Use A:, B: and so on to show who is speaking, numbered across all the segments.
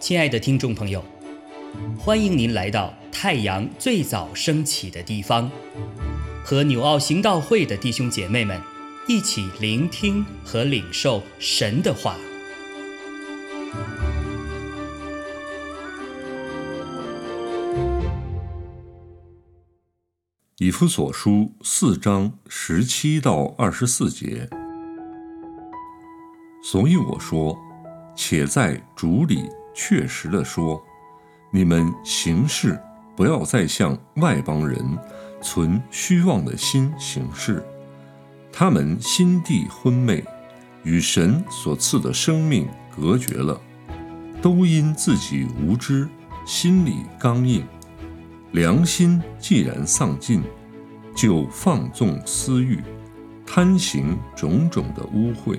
A: 亲爱的听众朋友，欢迎您来到太阳最早升起的地方，和纽奥行道会的弟兄姐妹们一起聆听和领受神的话。
B: 以弗所书四章十七到二十四节，所以我说，且在主里。确实的说，你们行事不要再像外邦人存虚妄的心行事，他们心地昏昧，与神所赐的生命隔绝了，都因自己无知，心里刚硬，良心既然丧尽，就放纵私欲，贪行种种的污秽。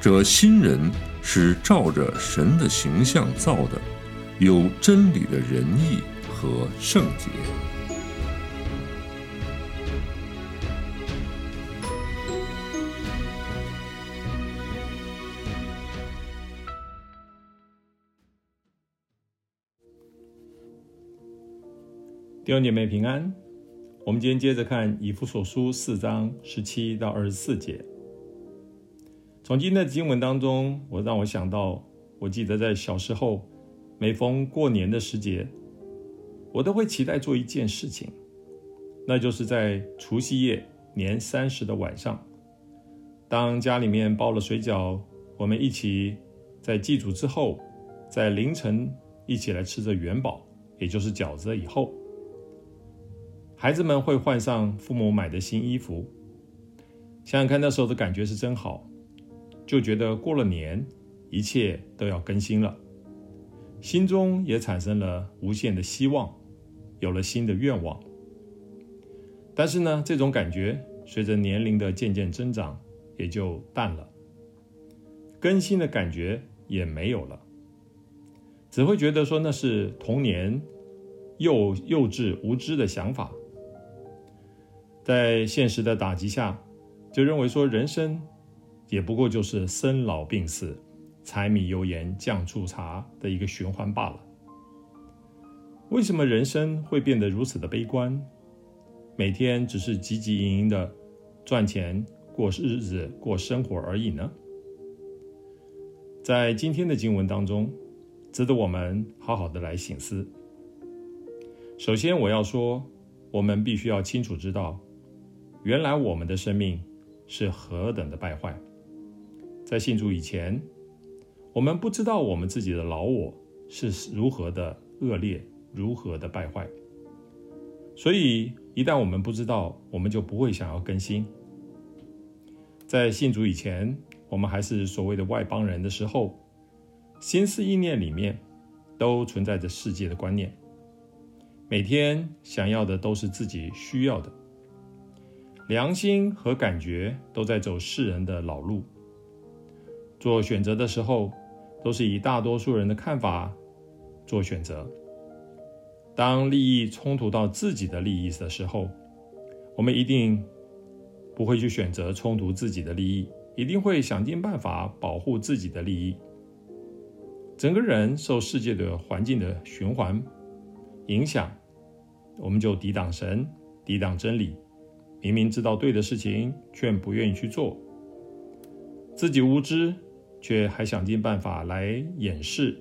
B: 这新人。是照着神的形象造的，有真理的仁义和圣洁。
C: 弟兄姐妹平安，我们今天接着看以弗所书四章十七到二十四节。从今天的经文当中，我让我想到，我记得在小时候，每逢过年的时节，我都会期待做一件事情，那就是在除夕夜年三十的晚上，当家里面包了水饺，我们一起在祭祖之后，在凌晨一起来吃着元宝，也就是饺子以后，孩子们会换上父母买的新衣服，想想看那时候的感觉是真好。就觉得过了年，一切都要更新了，心中也产生了无限的希望，有了新的愿望。但是呢，这种感觉随着年龄的渐渐增长，也就淡了，更新的感觉也没有了，只会觉得说那是童年幼幼稚无知的想法，在现实的打击下，就认为说人生。也不过就是生老病死、柴米油盐酱醋茶的一个循环罢了。为什么人生会变得如此的悲观？每天只是汲汲营营的赚钱、过日子、过生活而已呢？在今天的经文当中，值得我们好好的来醒思。首先，我要说，我们必须要清楚知道，原来我们的生命是何等的败坏。在信主以前，我们不知道我们自己的老我是如何的恶劣，如何的败坏。所以，一旦我们不知道，我们就不会想要更新。在信主以前，我们还是所谓的外邦人的时候，心思意念里面都存在着世界的观念，每天想要的都是自己需要的，良心和感觉都在走世人的老路。做选择的时候，都是以大多数人的看法做选择。当利益冲突到自己的利益的时候，我们一定不会去选择冲突自己的利益，一定会想尽办法保护自己的利益。整个人受世界的环境的循环影响，我们就抵挡神，抵挡真理。明明知道对的事情，却不愿意去做，自己无知。却还想尽办法来掩饰，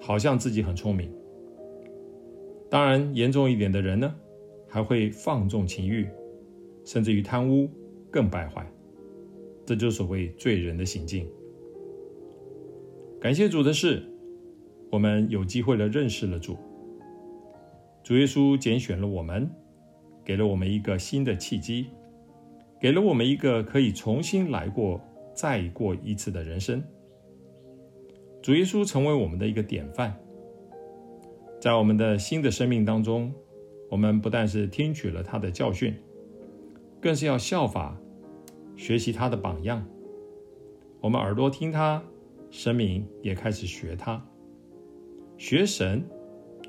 C: 好像自己很聪明。当然，严重一点的人呢，还会放纵情欲，甚至于贪污，更败坏。这就是所谓罪人的行径。感谢主的是，我们有机会了认识了主。主耶稣拣选了我们，给了我们一个新的契机，给了我们一个可以重新来过。再过一次的人生。主耶稣成为我们的一个典范，在我们的新的生命当中，我们不但是听取了他的教训，更是要效法学习他的榜样。我们耳朵听他，生命也开始学他，学神，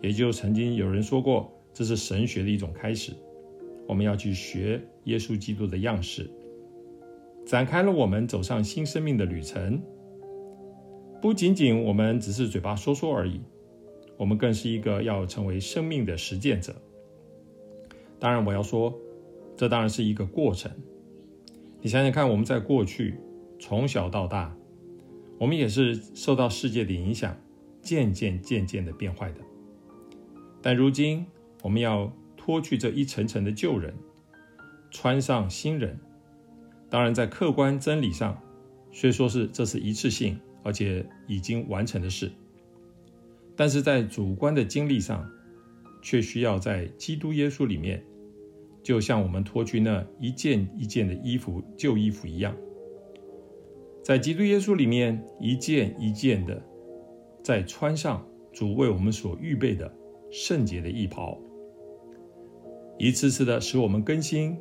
C: 也就曾经有人说过，这是神学的一种开始。我们要去学耶稣基督的样式，展开了我们走上新生命的旅程。不仅仅我们只是嘴巴说说而已，我们更是一个要成为生命的实践者。当然，我要说，这当然是一个过程。你想想看，我们在过去从小到大，我们也是受到世界的影响，渐渐渐渐的变坏的。但如今，我们要。脱去这一层层的旧人，穿上新人。当然，在客观真理上，虽说是这是一次性而且已经完成的事，但是在主观的经历上，却需要在基督耶稣里面，就像我们脱去那一件一件的衣服旧衣服一样，在基督耶稣里面一件一件的，再穿上主为我们所预备的圣洁的衣袍。一次次的使我们更新，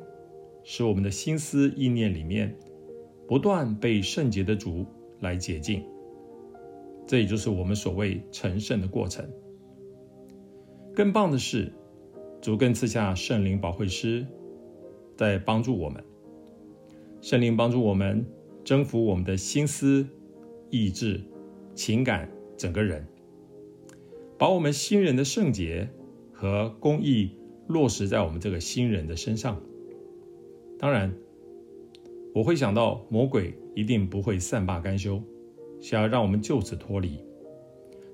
C: 使我们的心思意念里面不断被圣洁的主来洁净，这也就是我们所谓成圣的过程。更棒的是，主更赐下圣灵保惠师，在帮助我们。圣灵帮助我们征服我们的心思、意志、情感，整个人，把我们新人的圣洁和公义。落实在我们这个新人的身上。当然，我会想到魔鬼一定不会善罢甘休，想要让我们就此脱离。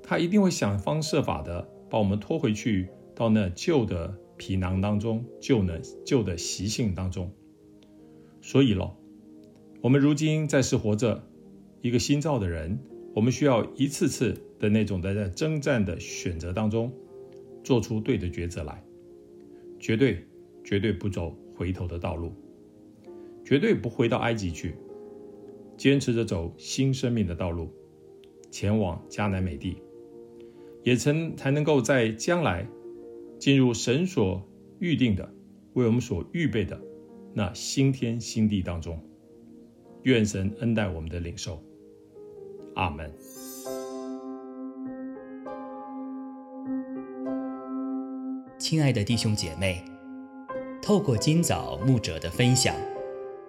C: 他一定会想方设法的把我们拖回去到那旧的皮囊当中，旧的旧的习性当中。所以咯，我们如今在世活着，一个新造的人，我们需要一次次的那种的在征战的选择当中，做出对的抉择来。绝对，绝对不走回头的道路，绝对不回到埃及去，坚持着走新生命的道路，前往迦南美地，也曾才能够在将来进入神所预定的、为我们所预备的那新天新地当中。愿神恩待我们的领受，阿门。
A: 亲爱的弟兄姐妹，透过今早牧者的分享，